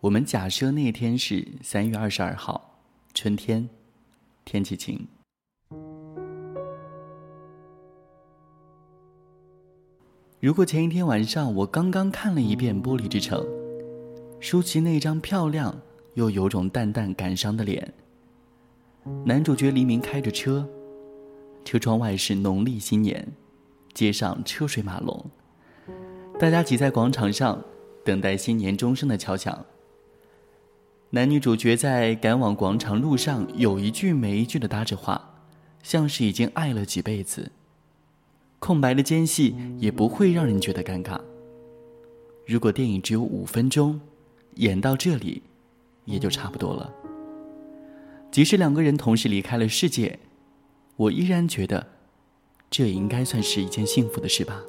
我们假设那天是三月二十二号，春天，天气晴。如果前一天晚上我刚刚看了一遍《玻璃之城》，舒淇那张漂亮又有种淡淡感伤的脸，男主角黎明开着车，车窗外是农历新年，街上车水马龙，大家挤在广场上等待新年钟声的敲响。男女主角在赶往广场路上，有一句没一句的搭着话，像是已经爱了几辈子。空白的间隙也不会让人觉得尴尬。如果电影只有五分钟，演到这里，也就差不多了。即使两个人同时离开了世界，我依然觉得，这应该算是一件幸福的事吧。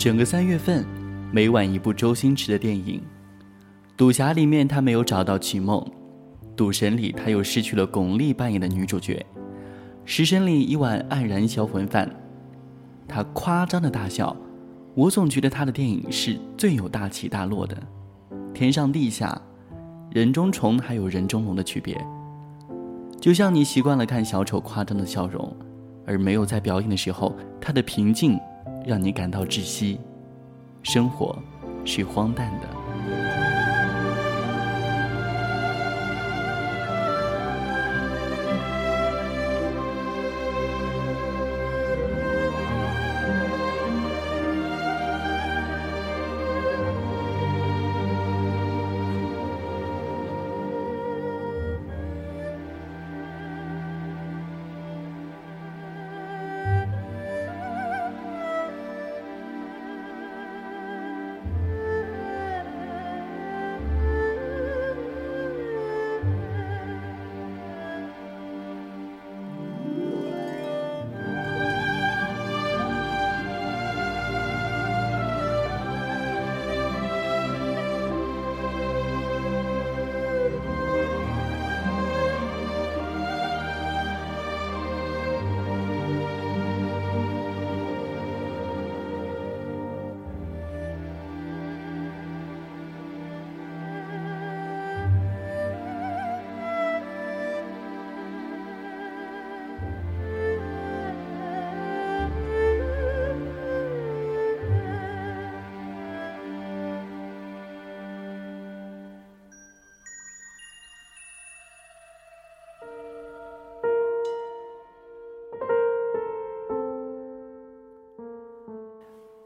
整个三月份，每晚一部周星驰的电影，《赌侠》里面他没有找到曲梦，《赌神》里他又失去了巩俐扮演的女主角，《食神》里一碗黯然销魂饭，他夸张的大笑，我总觉得他的电影是最有大起大落的，天上地下，人中虫还有人中龙的区别，就像你习惯了看小丑夸张的笑容，而没有在表演的时候他的平静。让你感到窒息，生活是荒诞的。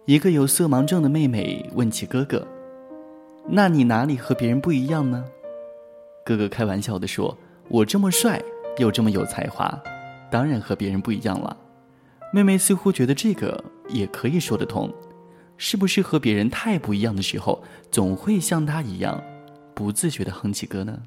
一个有色盲症的妹妹问起哥哥：“那你哪里和别人不一样呢？”哥哥开玩笑的说：“我这么帅，又这么有才华，当然和别人不一样了。”妹妹似乎觉得这个也可以说得通，是不是和别人太不一样的时候，总会像他一样，不自觉的哼起歌呢？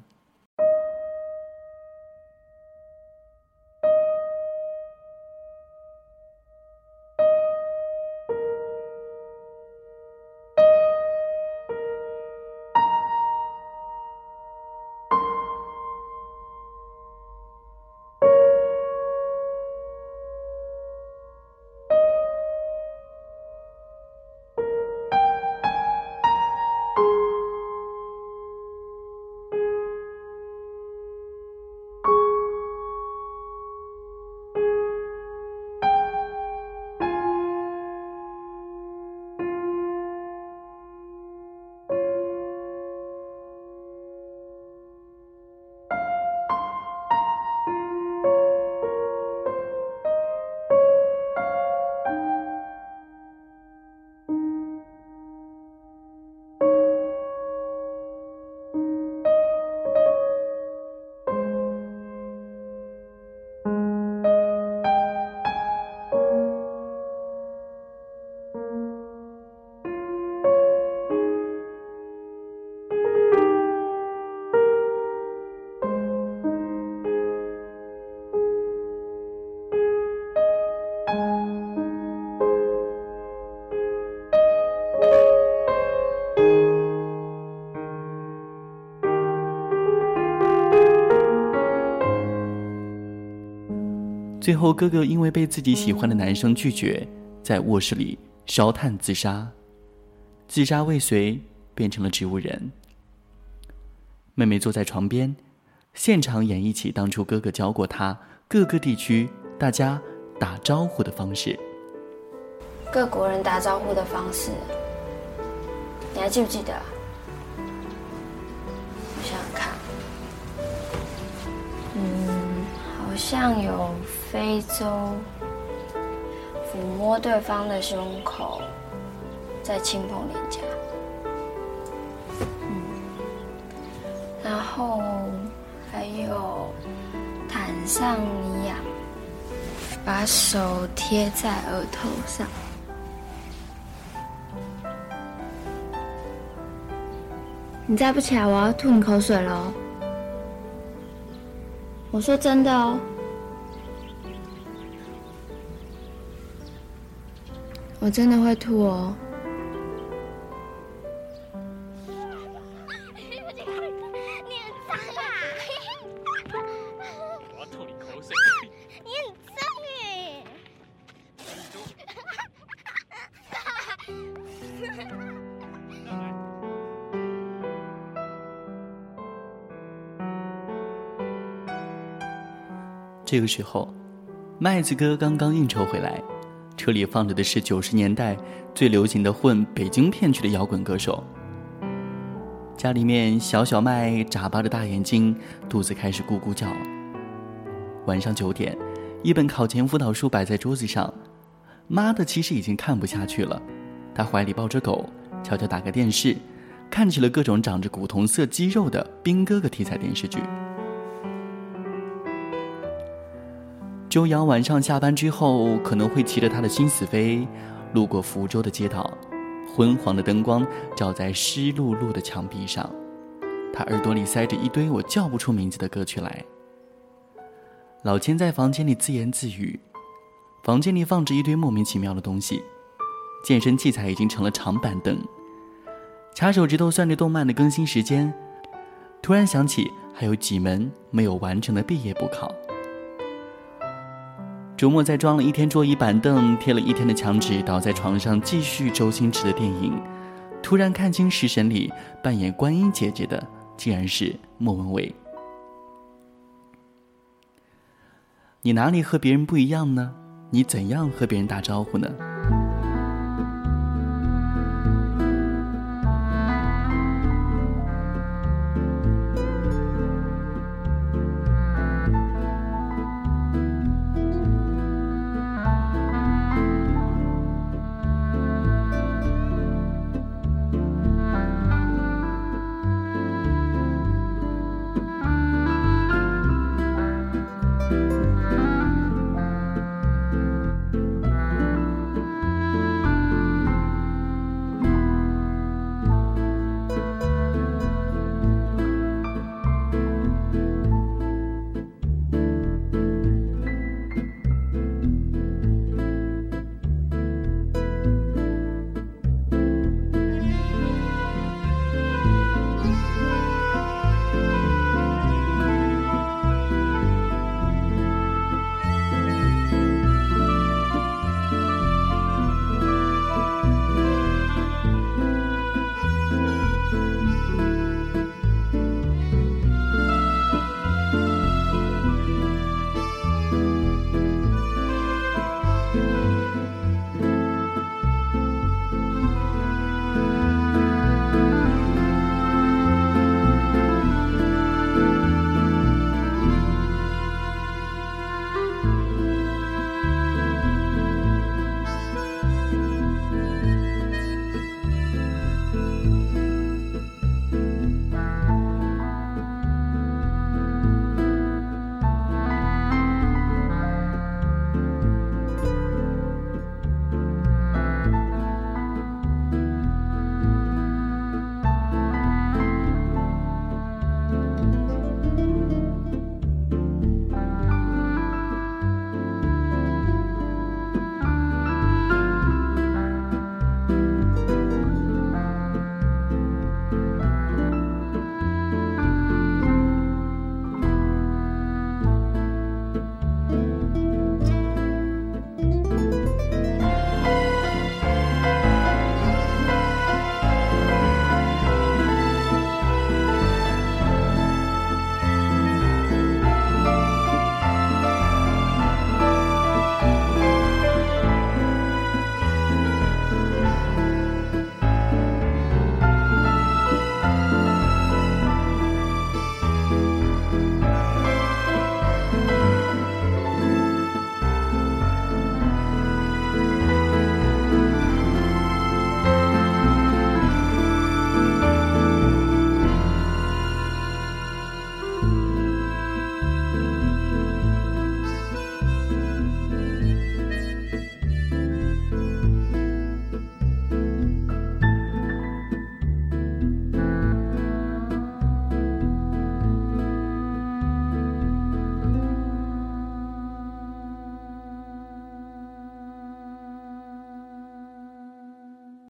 最后，哥哥因为被自己喜欢的男生拒绝，在卧室里烧炭自杀。自杀未遂，变成了植物人。妹妹坐在床边，现场演绎起当初哥哥教过她各个地区大家打招呼的方式。各国人打招呼的方式，你还记不记得？我像有。非洲，抚摸对方的胸口，再轻碰脸颊，嗯，然后还有毯上你痒，把手贴在额头上。你再不起来，我要吐你口水了。我说真的哦。我真的会吐哦。这个时候，麦子哥刚刚应酬回来。车里放着的是九十年代最流行的混北京片区的摇滚歌手。家里面小小麦眨巴着大眼睛，肚子开始咕咕叫。晚上九点，一本考前辅导书摆在桌子上，妈的其实已经看不下去了，她怀里抱着狗，悄悄打开电视，看起了各种长着古铜色肌肉的兵哥哥题材电视剧。周洋晚上下班之后，可能会骑着他的新死飞，路过福州的街道，昏黄的灯光照在湿漉漉的墙壁上，他耳朵里塞着一堆我叫不出名字的歌曲来。老千在房间里自言自语，房间里放着一堆莫名其妙的东西，健身器材已经成了长板凳，掐手指头算着动漫的更新时间，突然想起还有几门没有完成的毕业补考。周末在装了一天桌椅板凳、贴了一天的墙纸，倒在床上继续周星驰的电影。突然看清《食神》里扮演观音姐姐的，竟然是莫文蔚。你哪里和别人不一样呢？你怎样和别人打招呼呢？